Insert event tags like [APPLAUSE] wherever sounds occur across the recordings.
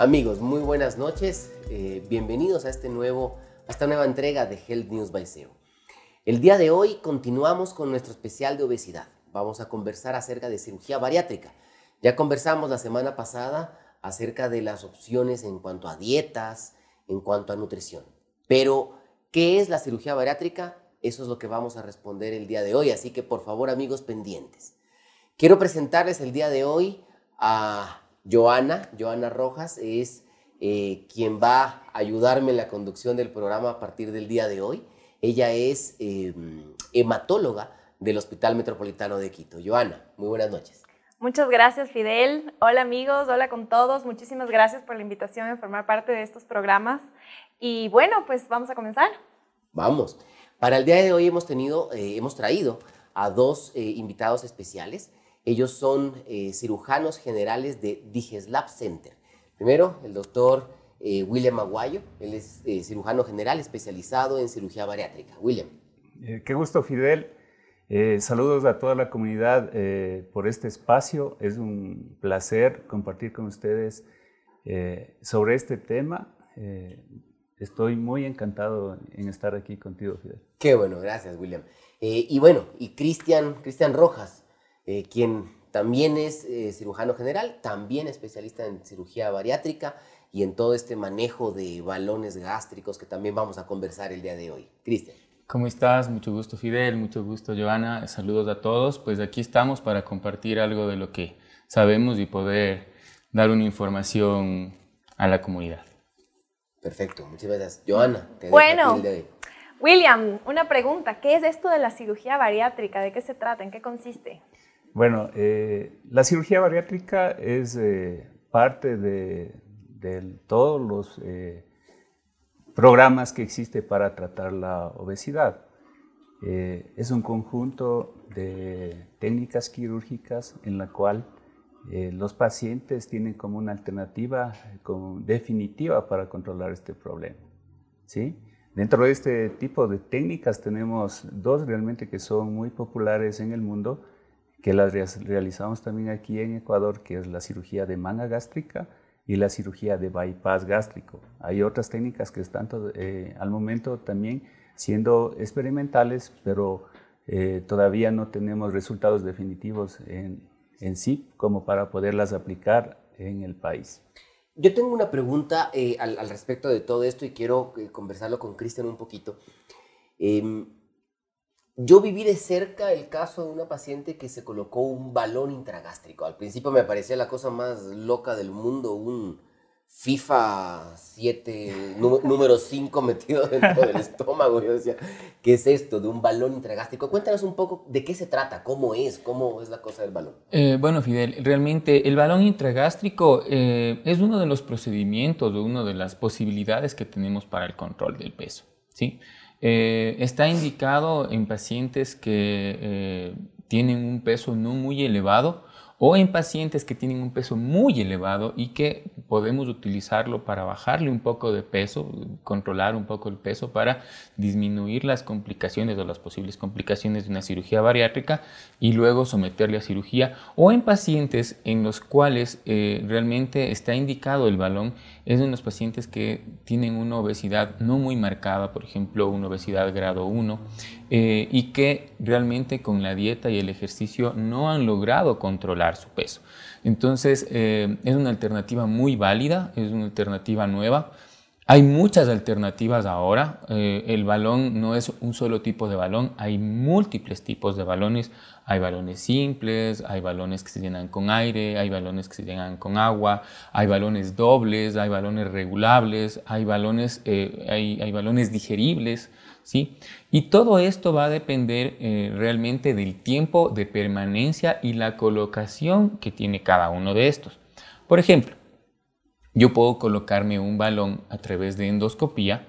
Amigos, muy buenas noches. Eh, bienvenidos a, este nuevo, a esta nueva entrega de Health News by SEO. El día de hoy continuamos con nuestro especial de obesidad. Vamos a conversar acerca de cirugía bariátrica. Ya conversamos la semana pasada acerca de las opciones en cuanto a dietas, en cuanto a nutrición. Pero, ¿qué es la cirugía bariátrica? Eso es lo que vamos a responder el día de hoy, así que por favor amigos pendientes. Quiero presentarles el día de hoy a Joana, Joana Rojas, es eh, quien va a ayudarme en la conducción del programa a partir del día de hoy. Ella es em, hematóloga del Hospital Metropolitano de Quito. Joana, muy buenas noches. Muchas gracias, Fidel. Hola amigos, hola con todos. Muchísimas gracias por la invitación a formar parte de estos programas. Y bueno, pues vamos a comenzar. Vamos. Para el día de hoy hemos tenido, eh, hemos traído a dos eh, invitados especiales. Ellos son eh, cirujanos generales de Digeslab Center. Primero, el doctor eh, William Aguayo, él es eh, cirujano general especializado en cirugía bariátrica. William. qué gusto, Fidel. Saludos a toda la comunidad por este espacio. Es un placer compartir con ustedes sobre este tema. estoy muy encantado en estar aquí contigo, Fidel. Qué bueno, gracias, William. y bueno, y Cristian, Cristian Rojas, eh, quien también es eh, cirujano general, también especialista en cirugía bariátrica y en todo este manejo de balones gástricos que también vamos a conversar el día de hoy. Cristian. ¿Cómo estás? Mucho gusto Fidel, mucho gusto Joana, saludos a todos. Pues aquí estamos para compartir algo de lo que sabemos y poder dar una información a la comunidad. Perfecto, muchas gracias. Joana, te bueno, el de hoy. William, una pregunta. ¿Qué es esto de la cirugía bariátrica? ¿De qué se trata? ¿En qué consiste? Bueno, eh, la cirugía bariátrica es eh, parte de, todos los eh, programas que existe para tratar la obesidad. es un conjunto de técnicas quirúrgicas en la cual los pacientes tienen como una alternativa definitiva para controlar este problema. ¿sí? Dentro de este tipo de técnicas tenemos dos realmente que son muy populares en el mundo que las realizamos también aquí en Ecuador, que es la cirugía de manga gástrica y la cirugía de bypass gástrico. Hay otras técnicas que están eh, al momento también siendo experimentales, pero eh, todavía no tenemos resultados definitivos en, en, sí como para poderlas aplicar en el país. Yo tengo una pregunta eh, al, al, respecto de todo esto y quiero conversarlo con Cristian un poquito. Yo viví de cerca el caso de una paciente que se colocó un balón intragástrico. Al principio me parecía la cosa más loca del mundo, un FIFA 7, número 5 [LAUGHS] metido dentro del estómago. Yo decía, ¿qué es esto de un balón intragástrico? Cuéntanos un poco de qué se trata, cómo es, cómo es la cosa del balón. Eh, bueno, Fidel, realmente el balón intragástrico eh, es uno de los procedimientos una de las posibilidades que tenemos para el control del peso. ¿sí? Eh, está indicado en pacientes que eh, tienen un peso no muy elevado o en pacientes que tienen un peso muy elevado y que podemos utilizarlo para bajarle un poco de peso, controlar un poco el peso para disminuir las complicaciones o las posibles complicaciones de una cirugía bariátrica y luego someterle a cirugía o en pacientes en los cuales eh, realmente está indicado el balón es en los pacientes que tienen una obesidad no muy marcada, por ejemplo una obesidad grado 1 eh, y que realmente con la dieta y el ejercicio no han logrado controlar su peso. Entonces, eh, es una alternativa muy válida, es una alternativa nueva. Hay muchas alternativas ahora. Eh, el balón no es un solo tipo de balón, hay múltiples tipos de balones. Hay balones simples, hay balones que se llenan con aire, hay balones que se llenan con agua, hay balones dobles, hay balones regulables, hay balones, hay, hay balones digeribles. ¿sí? Y todo esto va a depender eh, realmente del tiempo de permanencia y la colocación que tiene cada uno de estos. Por ejemplo, yo puedo colocarme un balón a través de endoscopía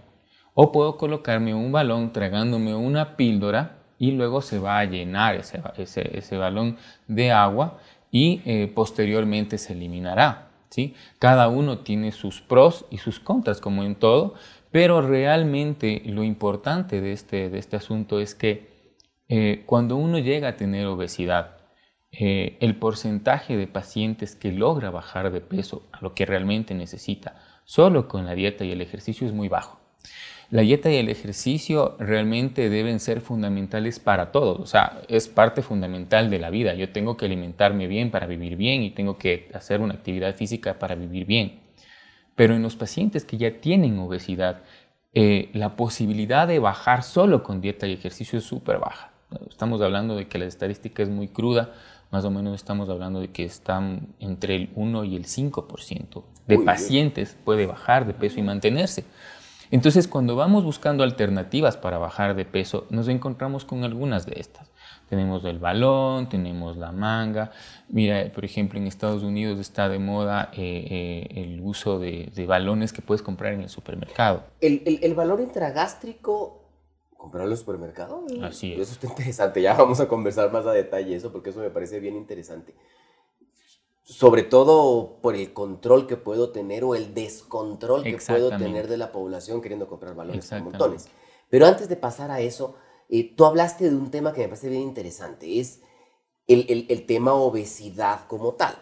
o puedo colocarme un balón tragándome una píldora y luego se va a llenar ese, balón de agua y eh, posteriormente se eliminará. ¿sí? Cada uno tiene sus pros y sus contras, como en todo, pero realmente lo importante de este, de este asunto es que eh, cuando uno llega a tener obesidad, eh, el porcentaje de pacientes que logra bajar de peso a lo que realmente necesita solo con la dieta y el ejercicio es muy bajo. La dieta y el ejercicio realmente deben ser fundamentales para todos, o sea, es parte fundamental de la vida. Yo tengo que alimentarme bien para vivir bien y tengo que hacer una actividad física para vivir bien. Pero en los pacientes que ya tienen obesidad, eh, la posibilidad de bajar solo con dieta y ejercicio es súper baja. Estamos hablando de que la estadística es muy cruda, más o menos estamos hablando de que están entre el 1 y el 5% de pacientes puede bajar de peso y mantenerse. Entonces, cuando vamos buscando alternativas para bajar de peso, nos encontramos con algunas de estas. Tenemos el balón, tenemos la manga. Mira, por ejemplo, en Estados Unidos está de moda eh, eh, el uso de, balones que puedes comprar en el supermercado. ¿El, el, el balón intragástrico comprarlo en el supermercado. Así es. Eso está interesante. Ya vamos a conversar más a detalle eso, porque eso me parece bien interesante. Sobre todo por el control que puedo tener o el descontrol que puedo tener de la población queriendo comprar balones por montones. Pero antes de pasar a eso, eh, tú hablaste de un tema que me parece bien interesante, es el, el, el tema obesidad como tal.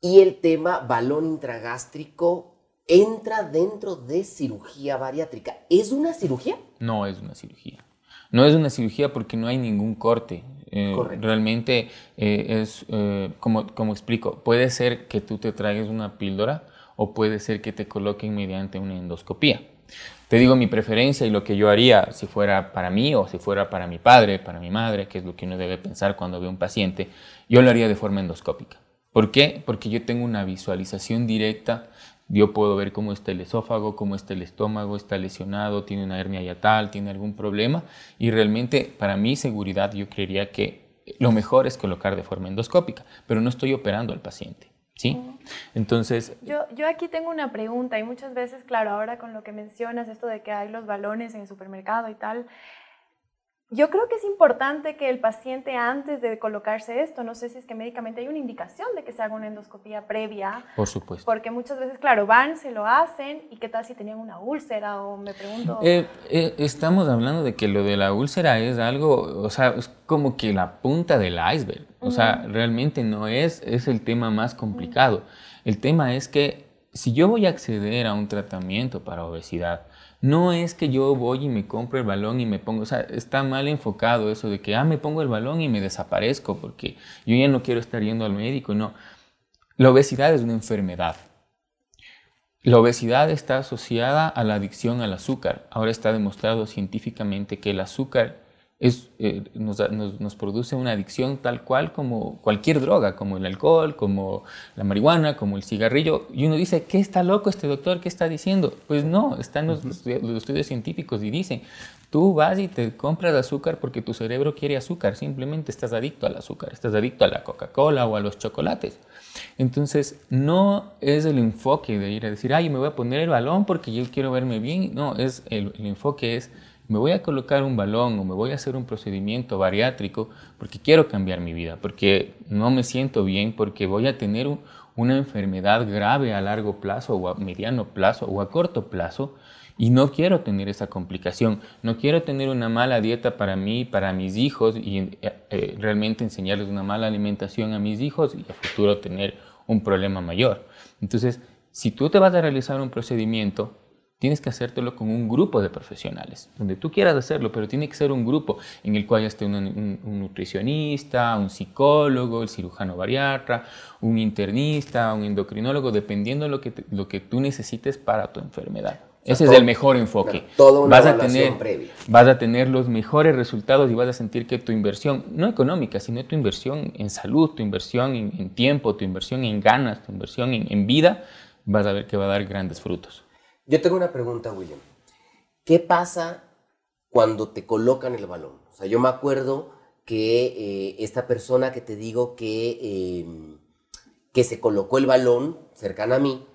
Y el tema balón intragástrico entra dentro de cirugía bariátrica. ¿Es una cirugía? No es una cirugía. No es una cirugía porque no hay ningún corte. Eh, realmente eh, es, eh, como, como explico, puede ser que tú te traigas una píldora o puede ser que te coloquen mediante una endoscopía. Te digo mi preferencia y lo que yo haría si fuera para mí o si fuera para mi padre, para mi madre, que es lo que uno debe pensar cuando ve un paciente, yo lo haría de forma endoscópica. ¿Por qué? Porque yo tengo una visualización directa yo puedo ver cómo está el esófago, cómo está el estómago, está lesionado, tiene una hernia yatal, tiene algún problema. Y realmente, para mi seguridad, yo creería que lo mejor es colocar de forma endoscópica, pero no estoy operando al paciente. ¿Sí? Entonces... Yo, yo aquí tengo una pregunta y muchas veces, claro, ahora con lo que mencionas, esto de que hay los balones en el supermercado y tal, yo creo que es importante que el paciente antes de colocarse esto, no sé si es que médicamente hay una indicación de que se haga una endoscopía previa. Por supuesto. Porque muchas veces, claro, van, se lo hacen y qué tal si tenían una úlcera o me pregunto. Eh, eh, estamos hablando de que lo de la úlcera es algo, o sea, es como que la punta del iceberg. O sea, realmente no es, es el tema más complicado. El tema es que si yo voy a acceder a un tratamiento para obesidad, no es que yo voy y me compro el balón y me pongo, o sea, está mal enfocado eso de que, ah, me pongo el balón y me desaparezco porque yo ya no quiero estar yendo al médico. No, la obesidad es una enfermedad. La obesidad está asociada a la adicción al azúcar. Ahora está demostrado científicamente que el azúcar eh, nos, produce una adicción tal cual como cualquier droga, como el alcohol, como la marihuana, como el cigarrillo. Y uno dice, ¿qué está loco este doctor? ¿Qué está diciendo? Pues no, están los, estudios científicos y dicen, tú vas y te compras azúcar porque tu cerebro quiere azúcar, simplemente estás adicto al azúcar, estás adicto a la Coca-Cola o a los chocolates. Entonces, no es el enfoque de ir a decir, ay, me voy a poner el balón porque yo quiero verme bien. No, es el enfoque es me voy a colocar un balón o me voy a hacer un procedimiento bariátrico porque quiero cambiar mi vida, porque no me siento bien, porque voy a tener una enfermedad grave a largo plazo o a mediano plazo o a corto plazo y no quiero tener esa complicación, no quiero tener una mala dieta para mí, para mis hijos y eh, eh, realmente enseñarles una mala alimentación a mis hijos y a futuro tener un problema mayor. Entonces, si tú te vas a realizar un procedimiento, tienes que hacértelo con un grupo de profesionales, donde tú quieras hacerlo, pero tiene que ser un grupo en el cual esté un, nutricionista, un psicólogo, el cirujano bariatra, un internista, un endocrinólogo, dependiendo lo que, lo que tú necesites para tu enfermedad. Ese es el mejor enfoque. Todo una vas a tener, previa. Vas a tener los mejores resultados y vas a sentir que tu inversión, no económica, sino tu inversión en salud, tu inversión en, tiempo, tu inversión en ganas, tu inversión en, en vida, vas a ver que va a dar grandes frutos. Yo tengo una pregunta, William. ¿Qué pasa cuando te colocan el balón? O sea, yo me acuerdo que eh, esta persona que te digo que, em, que se colocó el balón cercana a mí,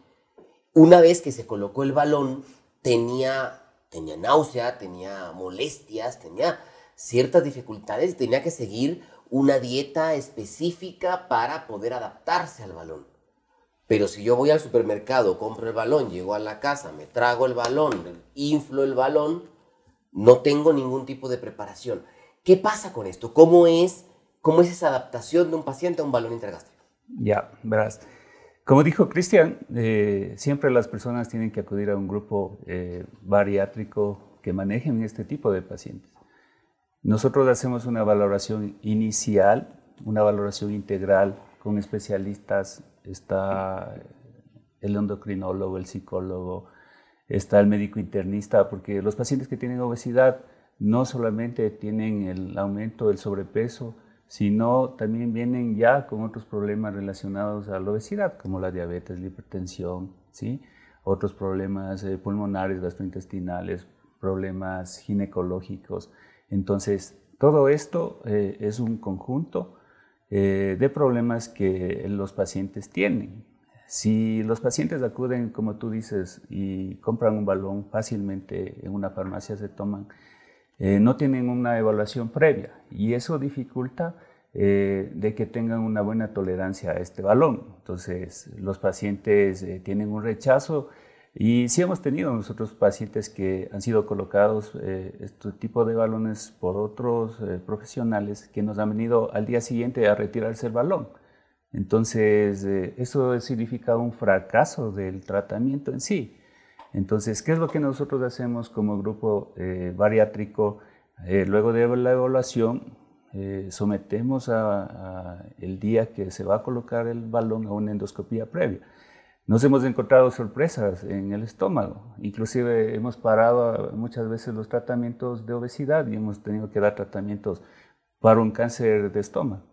una vez que se colocó el balón, tenía, tenía náusea, tenía molestias, tenía ciertas dificultades, tenía que seguir una dieta específica para poder adaptarse al balón. Pero si yo voy al supermercado, compro el balón, llego a la casa, me trago el balón, inflo el balón, no tengo ningún tipo de preparación. ¿Qué pasa con esto? ¿Cómo es, cómo es esa adaptación de un paciente a un balón intragástrico? Ya, verás. Como dijo Cristian, eh, siempre las personas tienen que acudir a un grupo eh, bariátrico que manejen este tipo de pacientes. Nosotros hacemos una valoración inicial, una valoración integral con especialistas. Está el endocrinólogo, el psicólogo, está el médico internista, porque los pacientes que tienen obesidad no solamente tienen el aumento del sobrepeso, sino también vienen ya con otros problemas relacionados a la obesidad, como la diabetes, la hipertensión, ¿sí? otros problemas eh, pulmonares, gastrointestinales, problemas ginecológicos. Entonces, todo esto eh, es un conjunto eh, de problemas que los pacientes tienen. Si los pacientes acuden, como tú dices, y compran un balón fácilmente en una farmacia, se toman eh, no tienen una evaluación previa y eso dificulta eh, de que tengan una buena tolerancia a este balón. Entonces, los pacientes tienen un rechazo y sí hemos tenido nosotros pacientes que han sido colocados este tipo de balones por otros profesionales que nos han venido al día siguiente a retirarse el balón. Entonces, eso significa un fracaso del tratamiento en sí. Entonces, ¿qué es lo que nosotros hacemos como grupo eh, bariátrico? Eh, luego de la evaluación, eh, sometemos a, el día que se va a colocar el balón a una endoscopía previa. Nos hemos encontrado sorpresas en el estómago, inclusive hemos parado muchas veces los tratamientos de obesidad y hemos tenido que dar tratamientos para un cáncer de estómago.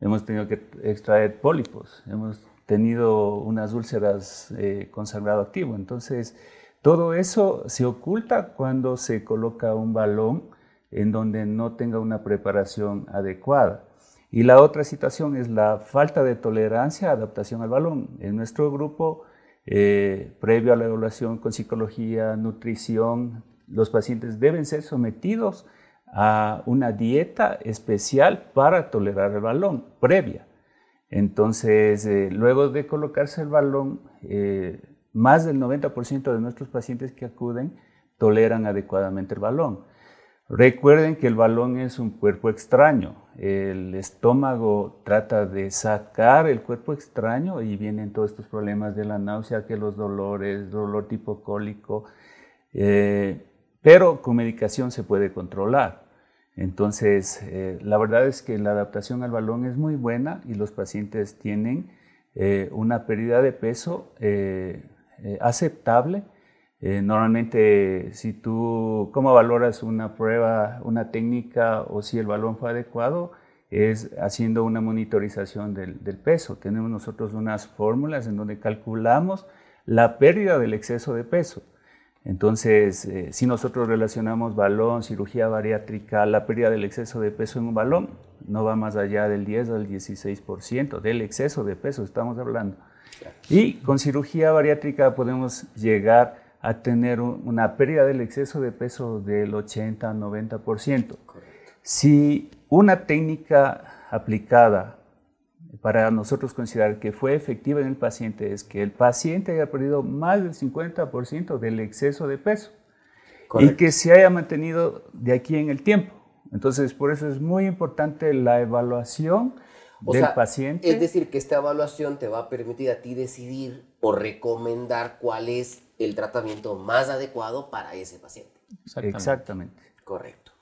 Hemos tenido que extraer pólipos, hemos tenido unas úlceras con sangrado activo. Entonces, todo eso se oculta cuando se coloca un balón en donde no tenga una preparación adecuada. Y la otra situación es la falta de tolerancia a adaptación al balón. En nuestro grupo, eh, previo a la evaluación con psicología, nutrición, los pacientes deben ser sometidos a una dieta especial para tolerar el balón, previa. Entonces, eh, luego de colocarse el balón, eh, más del 90% de nuestros pacientes que acuden toleran adecuadamente el balón. Recuerden que el balón es un cuerpo extraño. El estómago trata de sacar el cuerpo extraño y vienen todos estos problemas de la náusea, que los dolores, dolor tipo cólico, eh, pero con medicación se puede controlar. Entonces, eh, la verdad es que la adaptación al balón es muy buena y los pacientes tienen eh, una pérdida de peso aceptable. Eh, normalmente, si tú, ¿cómo valoras una prueba, una técnica o si el balón fue adecuado? Es haciendo una monitorización del, peso. Tenemos nosotros unas fórmulas en donde calculamos la pérdida del exceso de peso. Entonces, eh, si nosotros relacionamos balón, cirugía bariátrica, la pérdida del exceso de peso en un balón, no va más allá del 10 al 16% del exceso de peso, estamos hablando. Y con cirugía bariátrica podemos llegar a tener una pérdida del exceso de peso del 80-90%. Si una técnica aplicada para nosotros considerar que fue efectiva en el paciente es que el paciente haya perdido más del 50% del exceso de peso y que se haya mantenido de aquí en el tiempo. Entonces, por eso es muy importante la evaluación del paciente. Es decir, que esta evaluación te va a permitir a ti decidir o recomendar cuál es el tratamiento más adecuado para ese paciente. Exactamente. Correcto.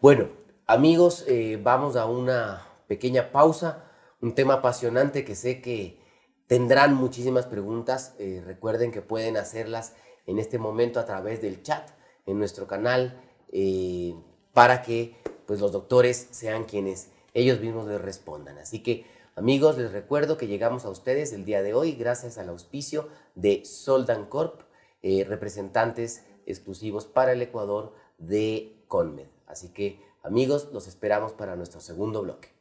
Bueno, amigos, eh, vamos a una pequeña pausa. Un tema apasionante que sé que tendrán muchísimas preguntas. Eh, recuerden que pueden hacerlas en este momento a través del chat en nuestro canal eh, para que pues, los doctores sean quienes ellos mismos les respondan. Así que amigos, les recuerdo que llegamos a ustedes el día de hoy gracias al auspicio de Soldan Corp, eh, representantes exclusivos para el Ecuador de Conmed. Así que amigos, los esperamos para nuestro segundo bloque.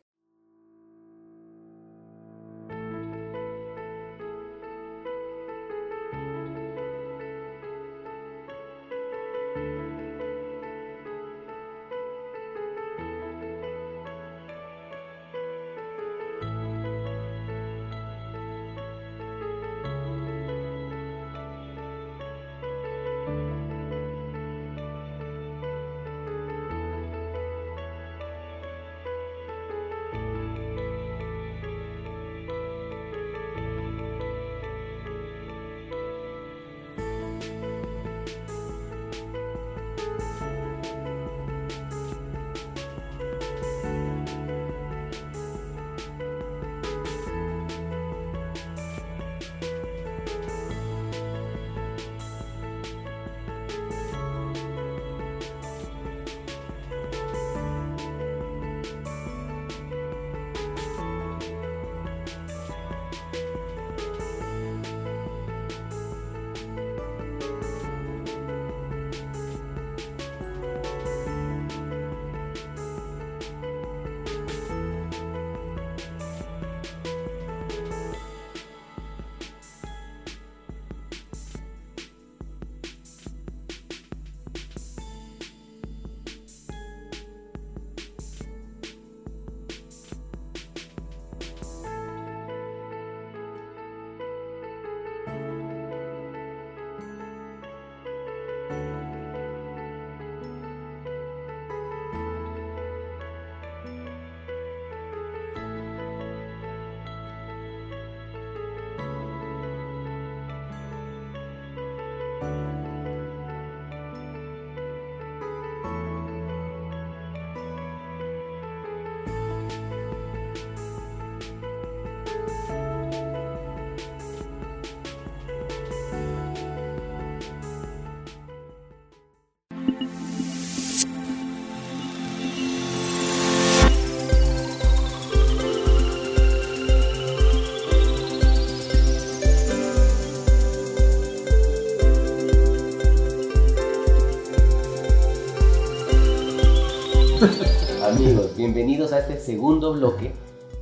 Bienvenidos a este segundo bloque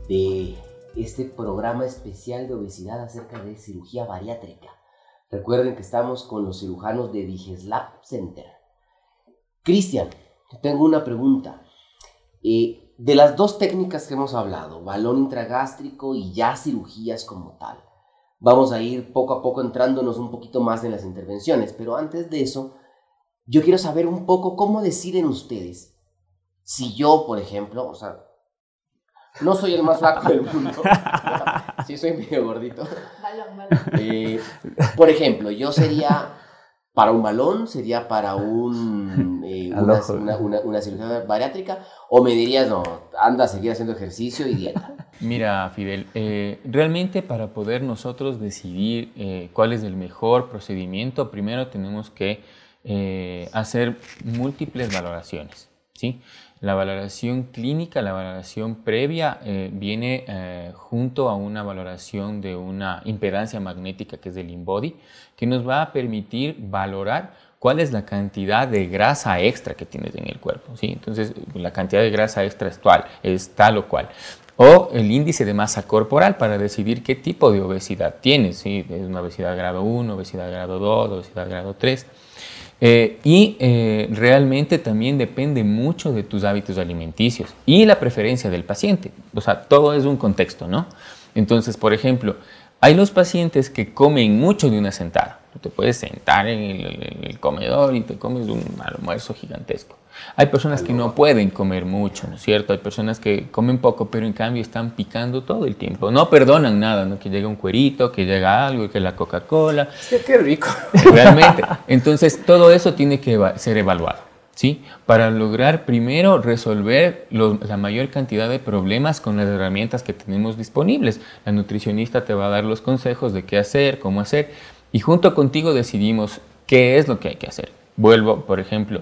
de este programa especial de obesidad acerca de cirugía bariátrica. Recuerden que estamos con los cirujanos de Digeslab Center. Cristian, tengo una pregunta. Eh, de las dos técnicas que hemos hablado, balón intragástrico y ya cirugías como tal, vamos a ir poco a poco entrándonos un poquito más en las intervenciones, pero antes de eso, yo quiero saber un poco cómo deciden ustedes si yo, por ejemplo, o sea, no soy el más flaco del mundo, [LAUGHS] sí soy medio gordito. Balón, balón. Eh, por ejemplo, yo sería para un balón, sería para un, eh, [LAUGHS] una, cirugía bariátrica, o me dirías, no, anda a seguir haciendo ejercicio y dieta. Mira, Fidel, eh, realmente para poder nosotros decidir cuál es el mejor procedimiento, primero tenemos que hacer múltiples valoraciones, ¿sí? La valoración clínica, la valoración previa, eh, viene eh, junto a una valoración de una impedancia magnética que es del InBody, que nos va a permitir valorar cuál es la cantidad de grasa extra que tienes en el cuerpo. ¿sí? Entonces, la cantidad de grasa extra es tal, es tal o cual. O el índice de masa corporal para decidir qué tipo de obesidad tienes. ¿sí? Es una obesidad grado 1, obesidad grado 2, obesidad grado 3. Eh, y eh, realmente también depende mucho de tus hábitos alimenticios y la preferencia del paciente. O sea, todo es un contexto, ¿no? Entonces, por ejemplo, hay los pacientes que comen mucho de una sentada. Tú te puedes sentar en el, comedor y te comes un almuerzo gigantesco. Hay personas que no pueden comer mucho, ¿no es cierto? Hay personas que comen poco, pero en cambio están picando todo el tiempo. No perdonan nada, ¿no? Que llega un cuerito, que llega algo, que la Coca-Cola. Sí, qué rico. [LAUGHS] Realmente. Entonces, todo eso tiene que ser evaluado, ¿sí? Para lograr primero resolver la mayor cantidad de problemas con las herramientas que tenemos disponibles. La nutricionista te va a dar los consejos de qué hacer, cómo hacer, y junto contigo decidimos qué es lo que hay que hacer. Vuelvo, por ejemplo,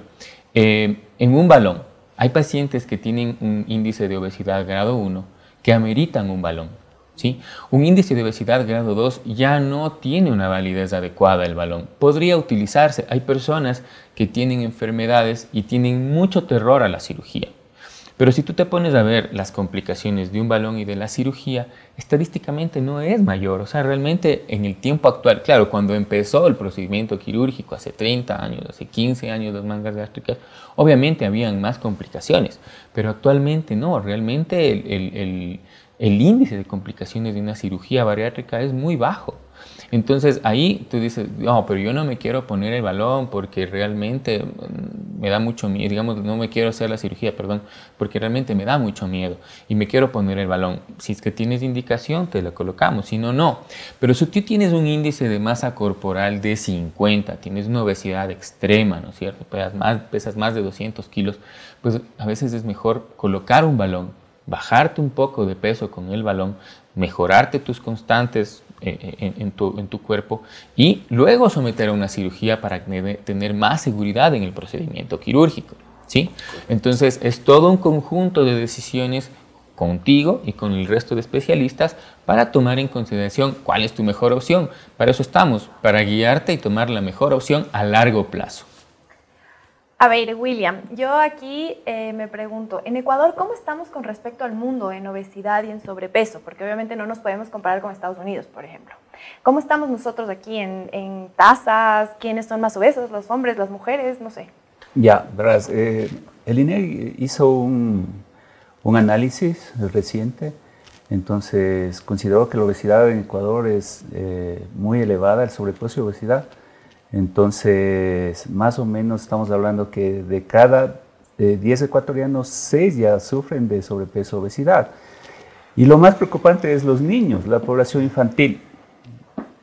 eh, en un balón, hay pacientes que tienen un índice de obesidad grado 1 que ameritan un balón. ¿sí? Un índice de obesidad grado 2 ya no tiene una validez adecuada el balón. Podría utilizarse. Hay personas que tienen enfermedades y tienen mucho terror a la cirugía. Pero si tú te pones a ver las complicaciones de un balón y de la cirugía, estadísticamente no es mayor. O sea, realmente en el tiempo actual, claro, cuando empezó el procedimiento quirúrgico hace 30 años, hace 15 años las mangas gástricas, obviamente habían más complicaciones, pero actualmente no. Realmente el, el índice de complicaciones de una cirugía bariátrica es muy bajo. Entonces ahí tú dices, no, pero yo no me quiero poner el balón porque realmente mm, me da mucho miedo, digamos, no me quiero hacer la cirugía, perdón, porque realmente me da mucho miedo y me quiero poner el balón. Si es que tienes indicación, te lo colocamos, si no, no. Pero si tú tienes un índice de masa corporal de 50, tienes una obesidad extrema, ¿no es cierto? Pesas más, pesas más de 200 kilos, pues a veces es mejor colocar un balón, bajarte un poco de peso con el balón, mejorarte tus constantes en, tu, en, tu, cuerpo y luego someter a una cirugía para tener más seguridad en el procedimiento quirúrgico. ¿sí? Entonces es todo un conjunto de decisiones contigo y con el resto de especialistas para tomar en consideración cuál es tu mejor opción. Para eso estamos, para guiarte y tomar la mejor opción a largo plazo. A ver, William, yo aquí eh, me pregunto, en Ecuador, ¿cómo estamos con respecto al mundo en obesidad y en sobrepeso? Porque obviamente no nos podemos comparar con Estados Unidos, por ejemplo. ¿Cómo estamos nosotros aquí en, tasas? ¿Quiénes son más obesos? ¿Los hombres, las mujeres? No sé. Ya, verás, eh, el INE hizo un, análisis reciente, entonces consideró que la obesidad en Ecuador es eh, muy elevada, el sobrepeso y obesidad entonces, más o menos estamos hablando que de cada 10 eh, ecuatorianos, 6 ya sufren de sobrepeso obesidad. Y lo más preocupante es los niños, la población infantil.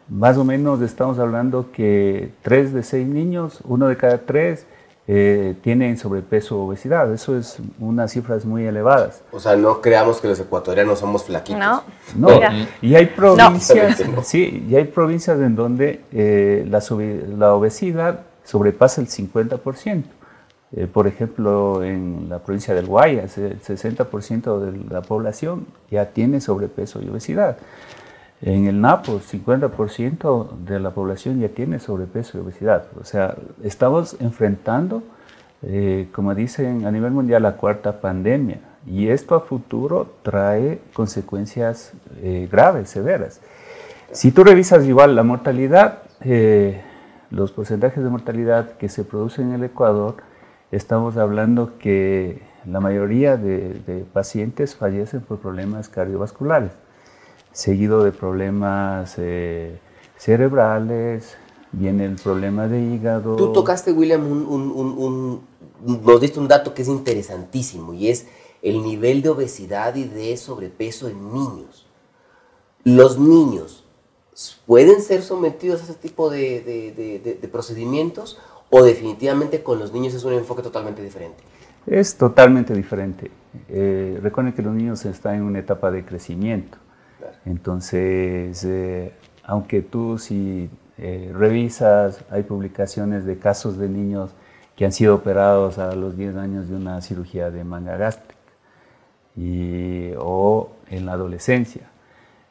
Más o menos estamos hablando que 3 de 6 niños, uno de cada 3 eh, tienen sobrepeso o obesidad. Eso es unas cifras muy elevadas. O sea, no creamos que los ecuatorianos somos flaquitos. No. No, y hay provincias, [LAUGHS] sí, y hay provincias en donde eh, la, la, obesidad sobrepasa el 50%. Eh, por ejemplo, en la provincia del Guayas, el 60% de la población ya tiene sobrepeso y obesidad. En el Napo, 50% de la población ya tiene sobrepeso y obesidad. O sea, estamos enfrentando, eh, como dicen a nivel mundial, la cuarta pandemia. Y esto a futuro trae consecuencias eh, graves, severas. Si tú revisas igual la mortalidad, eh, los porcentajes de mortalidad que se producen en el Ecuador, estamos hablando que la mayoría de, pacientes fallecen por problemas cardiovasculares, seguido de problemas eh, cerebrales, viene el problema de hígado. Tú tocaste, William, un, nos diste un dato que es interesantísimo y es el nivel de obesidad y de sobrepeso en niños. Los niños pueden ser sometidos a ese tipo de, procedimientos o definitivamente con los niños es un enfoque totalmente diferente? Es totalmente diferente. Eh, recuerden que los niños están en una etapa de crecimiento. Entonces, eh, aunque tú si eh, revisas, hay publicaciones de casos de niños que han sido operados a los 10 años de una cirugía de manga gástrica y, o en la adolescencia.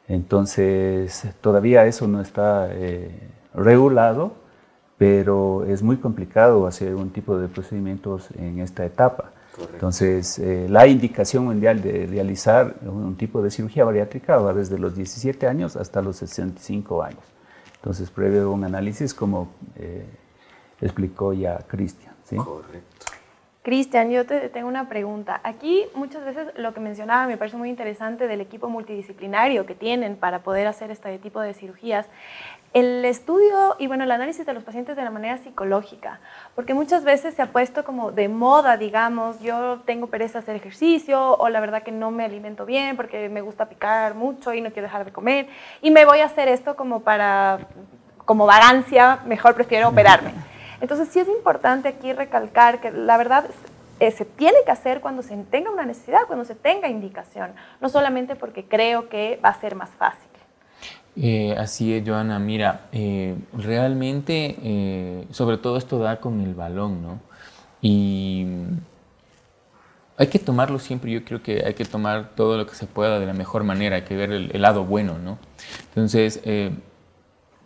Entonces, todavía eso no está eh, regulado, pero es muy complicado hacer un tipo de procedimientos en esta etapa. Entonces, eh, la indicación mundial de realizar un tipo de cirugía bariátrica va desde los 17 años hasta los 65 años. Entonces, previo un análisis como eh, explicó ya Cristian. ¿sí? Correcto. Cristian, yo te tengo una pregunta. Aquí muchas veces lo que mencionaba me parece muy interesante del equipo multidisciplinario que tienen para poder hacer este tipo de cirugías. El estudio y bueno, el análisis de los pacientes de la manera psicológica, porque muchas veces se ha puesto como de moda, digamos, yo tengo pereza hacer ejercicio o la verdad que no me alimento bien porque me gusta picar mucho y no quiero dejar de comer y me voy a hacer esto como para, como vagancia, mejor prefiero operarme. Entonces sí es importante aquí recalcar que la verdad eh, se tiene que hacer cuando se tenga una necesidad, cuando se tenga indicación, no solamente porque creo que va a ser más fácil. Eh, así es, Joana. Mira, eh, realmente, sobre todo esto da con el balón, ¿no? Y hay que tomarlo siempre, yo creo que hay que tomar todo lo que se pueda de la mejor manera, hay que ver el, el lado bueno, ¿no? Entonces,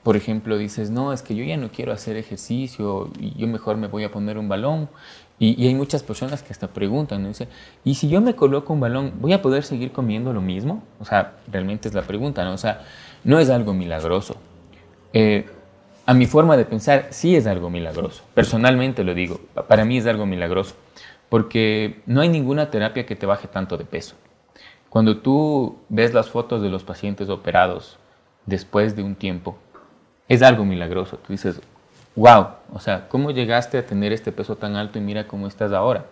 por ejemplo, dices, no, es que yo ya no quiero hacer ejercicio y yo mejor me voy a poner un balón. Y, hay muchas personas que hasta preguntan, ¿no? Dice, ¿y si yo me coloco un balón, voy a poder seguir comiendo lo mismo? O sea, realmente es la pregunta, ¿no? O sea, no es algo milagroso. Eh, a mi forma de pensar, sí es algo milagroso. Personalmente lo digo, para mí es algo milagroso. Porque no hay ninguna terapia que te baje tanto de peso. Cuando tú ves las fotos de los pacientes operados después de un tiempo, es algo milagroso. Tú dices, wow, o sea, ¿cómo llegaste a tener este peso tan alto y mira cómo estás ahora?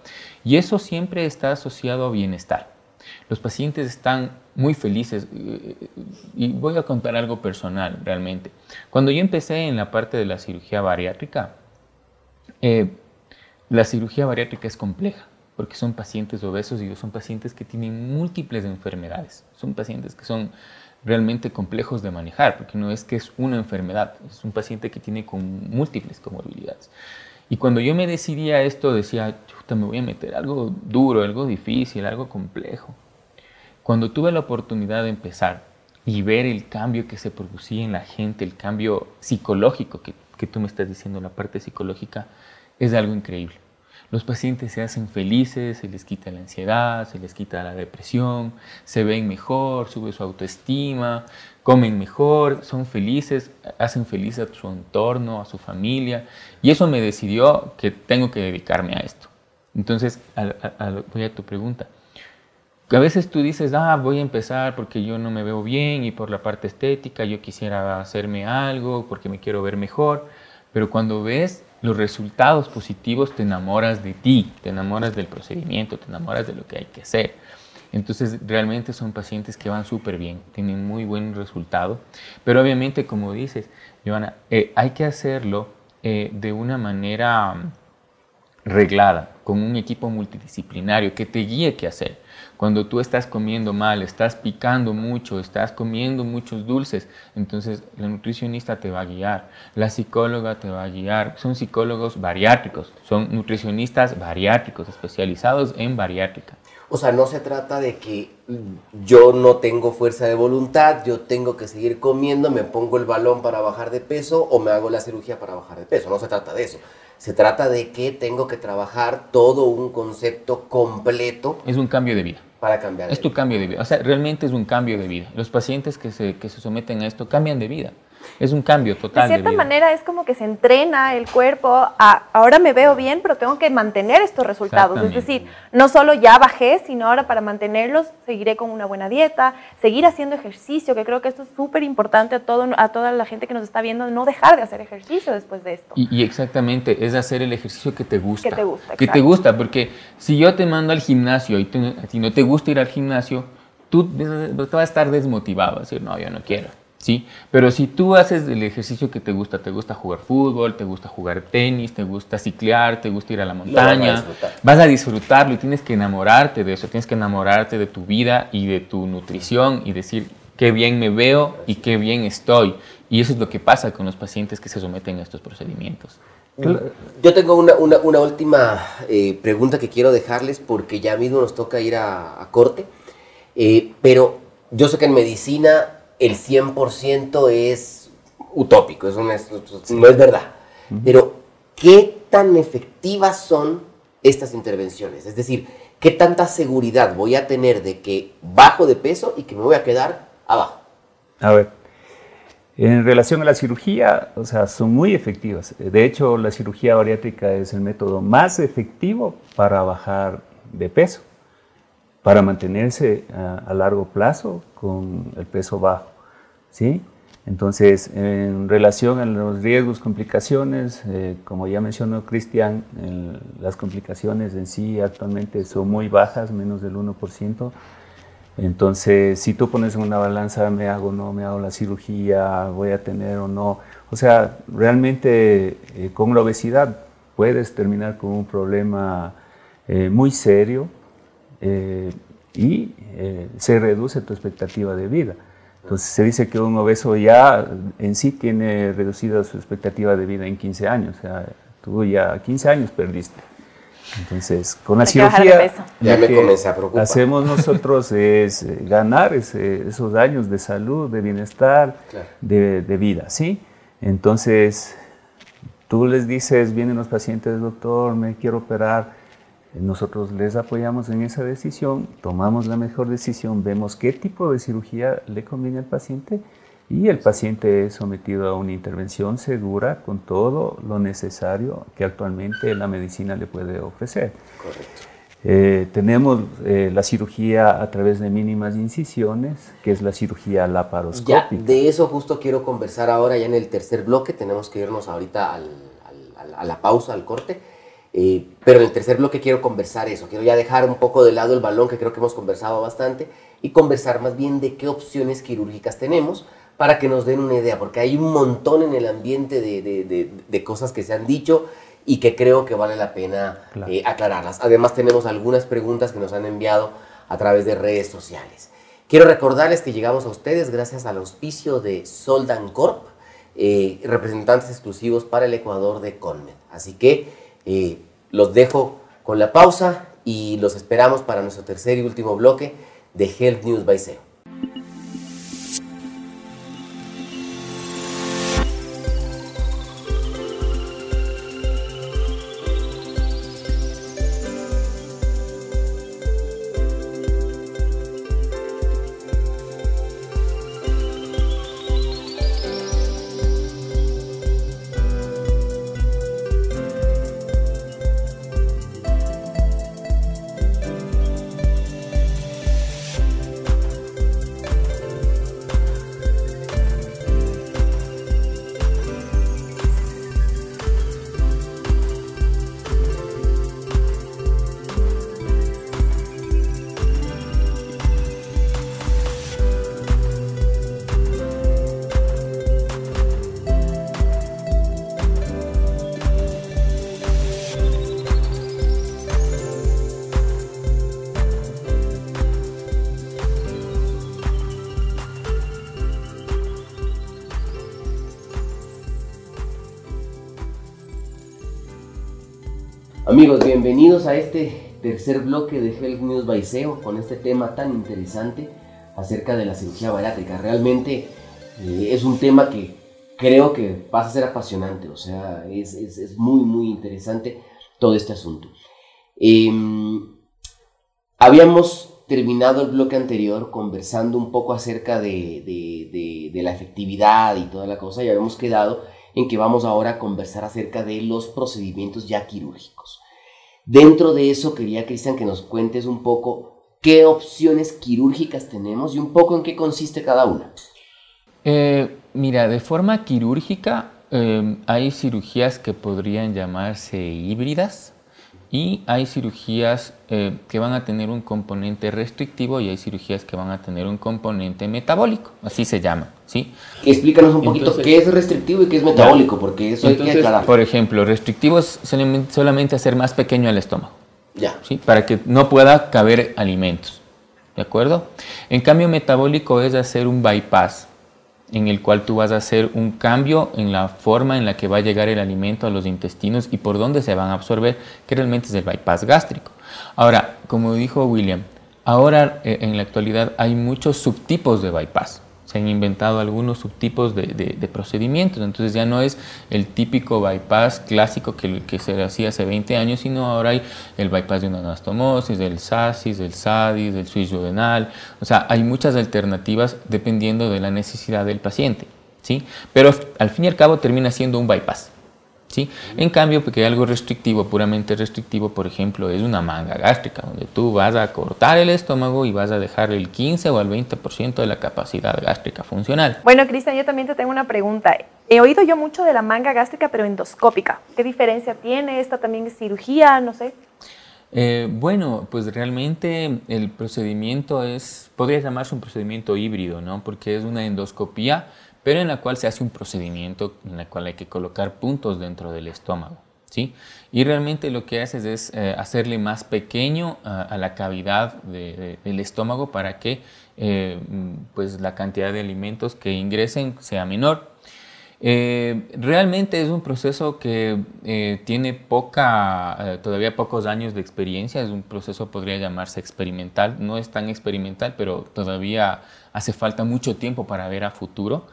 Y eso siempre está asociado a bienestar. Los pacientes están muy felices eh, y voy a contar algo personal realmente. Cuando yo empecé en la parte de la cirugía bariátrica, eh, la cirugía bariátrica es compleja porque son pacientes obesos y son pacientes que tienen múltiples enfermedades. Son pacientes que son realmente complejos de manejar, porque no es que es una enfermedad, es un paciente que tiene con múltiples comorbilidades. Y cuando yo me decidí a esto, decía, chuta, me voy a meter algo duro, algo difícil, algo complejo. Cuando tuve la oportunidad de empezar y ver el cambio que se producía en la gente, el cambio psicológico que, que tú me estás diciendo, la parte psicológica, es algo increíble. Los pacientes se hacen felices, se les quita la ansiedad, se les quita la depresión, se ven mejor, sube su autoestima, comen mejor, son felices, hacen feliz a su entorno, a su familia. Y eso me decidió que tengo que dedicarme a esto. Entonces, voy a tu pregunta. A veces tú dices, ah, voy a empezar porque yo no me veo bien y por la parte estética yo quisiera hacerme algo porque me quiero ver mejor. Pero cuando ves los resultados positivos, te enamoras de ti, te enamoras del procedimiento, te enamoras de lo que hay que hacer. Entonces, realmente son pacientes que van súper bien, tienen muy buen resultado. Pero obviamente, como dices, Joana, eh, hay que hacerlo eh, de una manera reglada, con un equipo multidisciplinario que te guíe qué hacer. Cuando tú estás comiendo mal, estás picando mucho, estás comiendo muchos dulces, entonces la nutricionista te va a guiar, la psicóloga te va a guiar. Son psicólogos bariátricos, son nutricionistas bariátricos, especializados en bariátrica. O sea, no se trata de que yo no tengo fuerza de voluntad, yo tengo que seguir comiendo, me pongo el balón para bajar de peso o me hago la cirugía para bajar de peso. No se trata de eso Se trata de que tengo que trabajar todo un concepto completo. Es un cambio de vida. Para cambiar. Es tu cambio de vida. O sea, realmente es un cambio de vida. Los pacientes que se, que se someten a esto cambian de vida. Es un cambio total. De cierta manera es como que se entrena el cuerpo a, ahora me veo bien, pero tengo que mantener estos resultados. Es decir, no solo ya bajé, sino ahora para mantenerlos seguiré con una buena dieta, seguir haciendo ejercicio, que creo que esto es súper importante a, todo, a toda la gente que nos está viendo, no dejar de hacer ejercicio después de esto. Y, exactamente, es hacer el ejercicio que te gusta. Que te gusta. Que te gusta, porque si yo te mando al gimnasio y a ti no te gusta ir al gimnasio, tú vas a estar desmotivado, a decir, no, yo no quiero. ¿Sí? Pero si tú haces el ejercicio que te gusta, te gusta jugar fútbol, te gusta jugar tenis, te gusta ciclear, te gusta ir a la montaña, vas a disfrutarlo y tienes que enamorarte de eso, tienes que enamorarte de tu vida y de tu nutrición y decir qué bien me veo y qué bien estoy. Y eso es lo que pasa con los pacientes que se someten a estos procedimientos. Yo tengo una, última eh, pregunta que quiero dejarles porque ya mismo nos toca ir a, corte, eh, pero yo sé que en medicina el 100% es utópico, es, no es verdad. Pero, ¿qué tan efectivas son estas intervenciones? Es decir, ¿qué tanta seguridad voy a tener de que bajo de peso y que me voy a quedar abajo? A ver, en relación a la cirugía, o sea, son muy efectivas. De hecho, la cirugía bariátrica es el método más efectivo para bajar de peso, para mantenerse a, a largo plazo con el peso bajo. ¿Sí? Entonces, en relación a los riesgos, complicaciones, eh, como ya mencionó Cristian, las complicaciones en sí actualmente son muy bajas, menos del 1%. Entonces, si tú pones en una balanza, me hago o no, me hago la cirugía, voy a tener o no. O sea, realmente eh, con la obesidad puedes terminar con un problema eh, muy serio y se reduce tu expectativa de vida. Entonces se dice que un obeso ya en sí tiene reducida su expectativa de vida en 15 años. O sea, tú ya 15 años perdiste. Entonces, con la cirugía, ya me comencé a preocupar. hacemos nosotros es eh, ganar esos años de salud, de bienestar, de, de, vida, ¿sí? Entonces, tú les dices, vienen los pacientes, doctor, me quiero operar, nosotros les apoyamos en esa decisión, tomamos la mejor decisión, vemos qué tipo de cirugía le conviene al paciente y el paciente es sometido a una intervención segura con todo lo necesario que actualmente la medicina le puede ofrecer. Correcto. Eh, tenemos eh, la cirugía a través de mínimas incisiones, que es la cirugía laparoscópica. Ya, de eso justo quiero conversar ahora ya en el tercer bloque. Tenemos que irnos ahorita a la pausa, al corte. Eh, pero en el tercer bloque quiero conversar eso, quiero ya dejar un poco de lado el balón que creo que hemos conversado bastante y conversar más bien de qué opciones quirúrgicas tenemos para que nos den una idea, porque hay un montón en el ambiente de, cosas que se han dicho y que creo que vale la pena eh, aclararlas. Además tenemos algunas preguntas que nos han enviado a través de redes sociales. Quiero recordarles que llegamos a ustedes gracias al auspicio de Soldan Corp, eh, representantes exclusivos para el Ecuador de Conmed. Así que los dejo con la pausa y los esperamos para nuestro tercer y último bloque de Health News by SEO. Amigos, bienvenidos a este tercer bloque de Health News by SEO con este tema tan interesante acerca de la cirugía bariátrica. Realmente eh, es un tema que, creo que pasa a ser apasionante, o sea, es, es, es muy, muy interesante todo este asunto. Em, habíamos terminado el bloque anterior conversando un poco acerca de, de, de, la efectividad y toda la cosa y habíamos quedado en que vamos ahora a conversar acerca de los procedimientos ya quirúrgicos. Dentro de eso quería, Cristian, que nos cuentes un poco qué opciones quirúrgicas tenemos y un poco en qué consiste cada una. Eh, mira, de forma quirúrgica eh, hay cirugías que podrían llamarse híbridas y hay cirugías eh, que van a tener un componente restrictivo y hay cirugías que van a tener un componente metabólico, así se llama, ¿sí? Explícanos un poquito qué es restrictivo y qué es metabólico, porque eso hay que aclarar. Por ejemplo, restrictivo es solamente hacer más pequeño el estómago, ya. ¿sí? Para que no pueda caber alimentos, ¿de acuerdo? En cambio, metabólico es hacer un bypass, en el cual tú vas a hacer un cambio en la forma en la que va a llegar el alimento a los intestinos y por dónde se van a absorber, que realmente es el bypass gástrico. Ahora, como dijo William, ahora eh, en la actualidad hay muchos subtipos de bypass se han inventado algunos subtipos de, de, procedimientos, entonces ya no es el típico bypass clásico que, se hacía hace 20 años, sino ahora hay el bypass de una anastomosis, del SASIS, del SADIS, del switch duodenal, o sea, hay muchas alternativas dependiendo de la necesidad del paciente, ¿sí? Pero al fin y al cabo termina siendo un bypass. ¿Sí? En cambio, porque algo restrictivo, puramente restrictivo, por ejemplo, es una manga gástrica, donde tú vas a cortar el estómago y vas a dejar el 15 o el 20% de la capacidad gástrica funcional. Bueno, Cristian, yo también te tengo una pregunta. He oído yo mucho de la manga gástrica, pero endoscópica. ¿Qué diferencia tiene? ¿Esta también es cirugía? No sé. Eh, bueno, pues realmente el procedimiento es, podría llamarse un procedimiento híbrido, ¿no? Porque es una endoscopía pero en la cual se hace un procedimiento en el cual hay que colocar puntos dentro del estómago. ¿sí? Y realmente lo que haces es eh, hacerle más pequeño a, la cavidad del estómago para que eh, pues la cantidad de alimentos que ingresen sea menor. Eh, realmente es un proceso que tiene poca, todavía pocos años de experiencia, es un proceso podría llamarse experimental, no es tan experimental, pero todavía hace falta mucho tiempo para ver a futuro.